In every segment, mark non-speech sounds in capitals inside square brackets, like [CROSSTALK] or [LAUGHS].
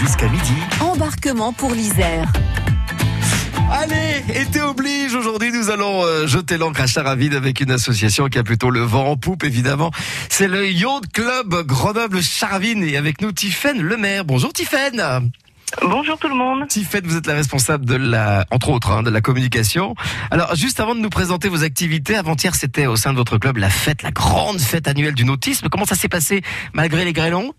Jusqu'à midi. Embarquement pour l'Isère. Allez, été oblige. Aujourd'hui, nous allons euh, jeter l'encre à Charavide avec une association qui a plutôt le vent en poupe, évidemment. C'est le Yacht Club Grenoble-Charavine et avec nous Tiffaine Lemaire. Bonjour Tiffaine. Bonjour tout le monde. Tiffaine, vous êtes la responsable de la, entre autres, hein, de la communication. Alors, juste avant de nous présenter vos activités, avant-hier, c'était au sein de votre club la fête, la grande fête annuelle du nautisme. Comment ça s'est passé malgré les grêlons?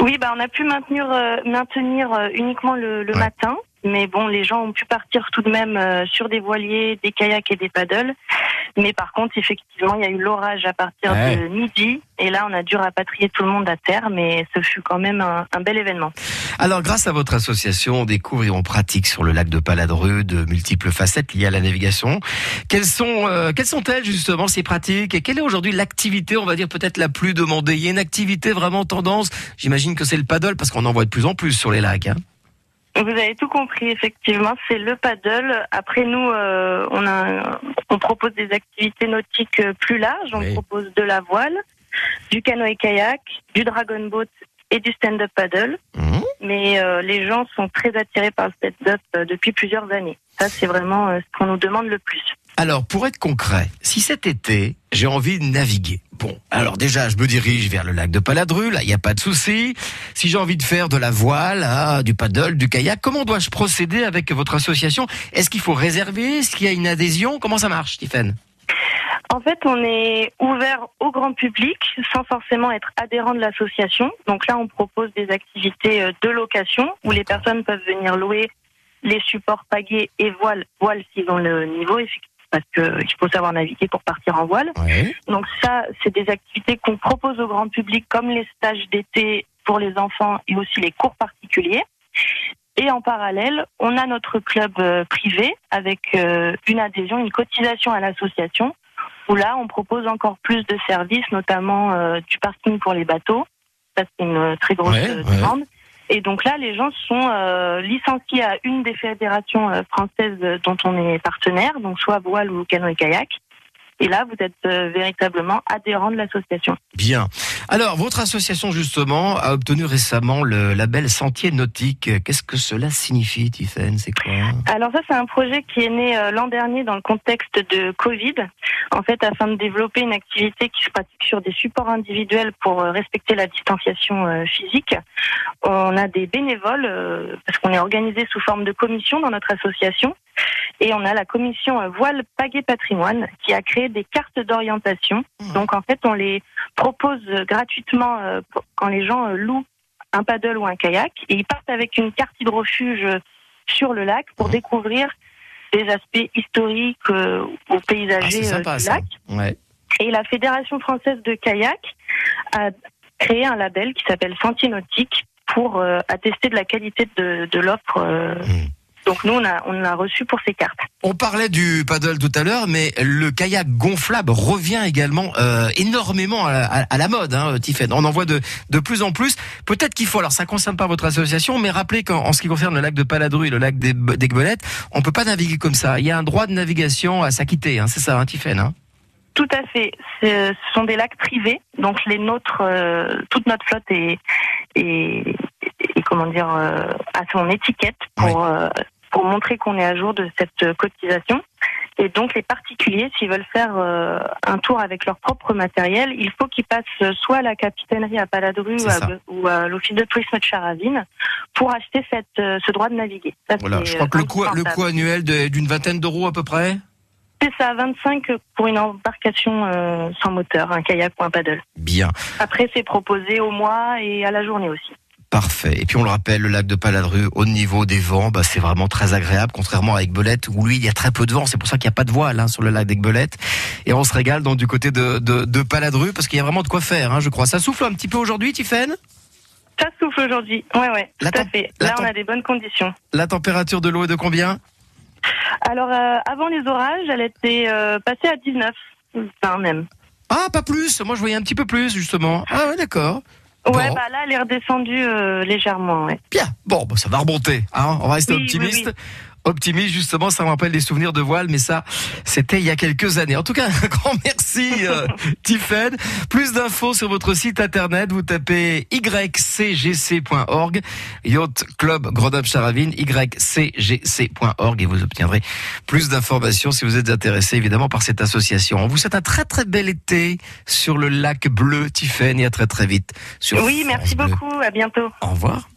Oui, bah on a pu maintenir, euh, maintenir euh, uniquement le, le Ouais. matin. Mais bon, les gens ont pu partir tout de même euh, sur des voiliers, des kayaks et des paddles. Mais par contre, effectivement, il y a eu l'orage à partir Ouais. de midi. Et là, on a dû rapatrier tout le monde à terre. Mais ce fut quand même un, un bel événement. Alors, grâce à votre association, on découvre et on pratique sur le lac de Paladru de multiples facettes liées à la navigation. Quelles sont, euh, quelles sont-elles justement ces pratiques? Et quelle est aujourd'hui l'activité, on va dire peut-être la plus demandée? Il y a une activité vraiment tendance. J'imagine que c'est le paddle parce qu'on en voit de plus en plus sur les lacs. Hein. Vous avez tout compris, effectivement, c'est le paddle. Après, nous, euh, on, a, on propose des activités nautiques euh, plus larges. On Oui. propose de la voile, du canoë-kayak, du dragon boat et du stand-up paddle. Mhm. Mais euh, les gens sont très attirés par le stand-up euh, depuis plusieurs années. Ça, c'est vraiment euh, ce qu'on nous demande le plus. Alors, pour être concret, si cet été, j'ai envie de naviguer, bon, alors déjà, je me dirige vers le lac de Paladru, là, il n'y a pas de souci. Si j'ai envie de faire de la voile, ah, du paddle, du kayak, comment dois-je procéder avec votre association? Est-ce qu'il faut réserver? Est-ce qu'il y a une adhésion? Comment ça marche, Stéphane? En fait, on est ouvert au grand public sans forcément être adhérent de l'association. Donc là, on propose des activités euh, de location où les personnes peuvent venir louer les supports pagaies et voiles, voiles s'ils ont le niveau, effectivement, parce qu'il faut savoir naviguer pour partir en voile. Ouais. Donc ça, c'est des activités qu'on propose au grand public, comme les stages d'été pour les enfants et aussi les cours particuliers. Et en parallèle, on a notre club euh, privé avec euh, une adhésion, une cotisation à l'association, où là, on propose encore plus de services, notamment euh, du parking pour les bateaux. Ça, c'est une très grosse Ouais, ouais. Et donc là, les gens sont euh, licenciés à une des fédérations euh, françaises dont on est partenaire, donc soit voile ou canoë kayak. Et là, vous êtes euh, véritablement adhérent de l'association. Bien. Alors, votre association, justement, a obtenu récemment le label Sentier Nautique. Qu'est-ce que cela signifie, Tiffaine C'est quoi? Alors ça, c'est un projet qui est né euh, l'an dernier dans le contexte de Covid, en fait, afin de développer une activité qui se pratique sur des supports individuels pour euh, respecter la distanciation euh, physique. On a des bénévoles, parce qu'on est organisé sous forme de commission dans notre association, et on a la commission Voile Pagaie Patrimoine qui a créé des cartes d'orientation. Donc en fait, on les propose euh, gratuitement euh, quand les gens euh, louent un paddle ou un kayak, et ils partent avec une carte hydrofuge sur le lac pour découvrir des aspects historiques euh, ou Ah, paysagers euh, du lac. Ouais. Et la Fédération française de kayak a créé un label qui s'appelle Sentier Nautique pour euh, attester de la qualité de, de l'offre. euh. Donc nous, on a, on a reçu pour ces cartes. On parlait du paddle tout à l'heure, mais le kayak gonflable revient également euh, énormément à, à- à la mode, hein. On en voit de, de plus en plus. Peut-être qu'il faut, alors ça concerne pas votre association, mais rappelez qu'en en ce qui concerne le lac de Paladru et le lac Gbelettes, on peut pas naviguer comme ça. Il y a un droit de navigation à s'acquitter, hein, c'est ça, hein, hein? Tout à fait. Ce sont des lacs privés, donc les nôtres, euh, toute notre flotte est, est- est- comment dire, euh, a son étiquette pour euh, pour montrer qu'on est à jour de cette cotisation. Et donc les particuliers, s'ils veulent faire euh, un tour avec leur propre matériel, il faut qu'ils passent soit à la capitainerie à Paladru ou à, l'office de tourisme de Charavine pour acheter cette, euh, ce droit de naviguer. Ça, Voilà, je crois que le coût, le coût annuel d'une vingtaine d'euros à peu près. C'est ça, 25 pour une embarcation euh, sans moteur, un kayak ou un paddle. Bien. Après, c'est proposé au mois et à la journée aussi. Parfait. Et puis on le rappelle, le lac de Paladru, au niveau des vents, bah, c'est vraiment très agréable, contrairement à Aiguebelette, où lui, il y a très peu de vent. C'est pour ça qu'il n'y a pas de voile hein, sur le lac d'Aiguebelette. Et on se régale donc du côté de, de, de Paladru, parce qu'il y a vraiment de quoi faire, hein, je crois. Ça souffle un petit peu aujourd'hui, Tiffaine Ça souffle aujourd'hui. Ouais, ouais, La tout à fait. Là, on a des bonnes conditions. La température de l'eau est de combien? Alors, euh, avant les orages, elle était euh, passée à 19, enfin même. Ah, pas plus. Moi, je voyais un petit peu plus, justement. Ah, ouais, d'accord. Ouais, Bon. bah là, elle est redescendue euh, légèrement, ouais. Bien. Bon, bah, ça va remonter. Hein on va rester Oui, optimiste. oui, optimiste, justement, ça me rappelle des souvenirs de voile, mais ça, c'était il y a quelques années. En tout cas, [LAUGHS] un grand merci, euh, [LAUGHS] Tiffen. Plus d'infos sur votre site internet, vous tapez ycgc.org, Yacht Club Grenoble Charavine, ycgc.org et vous obtiendrez plus d'informations si vous êtes intéressé, évidemment, par cette association. On vous souhaite un très très bel été sur le lac bleu, Tiffen, et à très très vite. Sur Oui, France merci Bleu. beaucoup. À bientôt. Au revoir.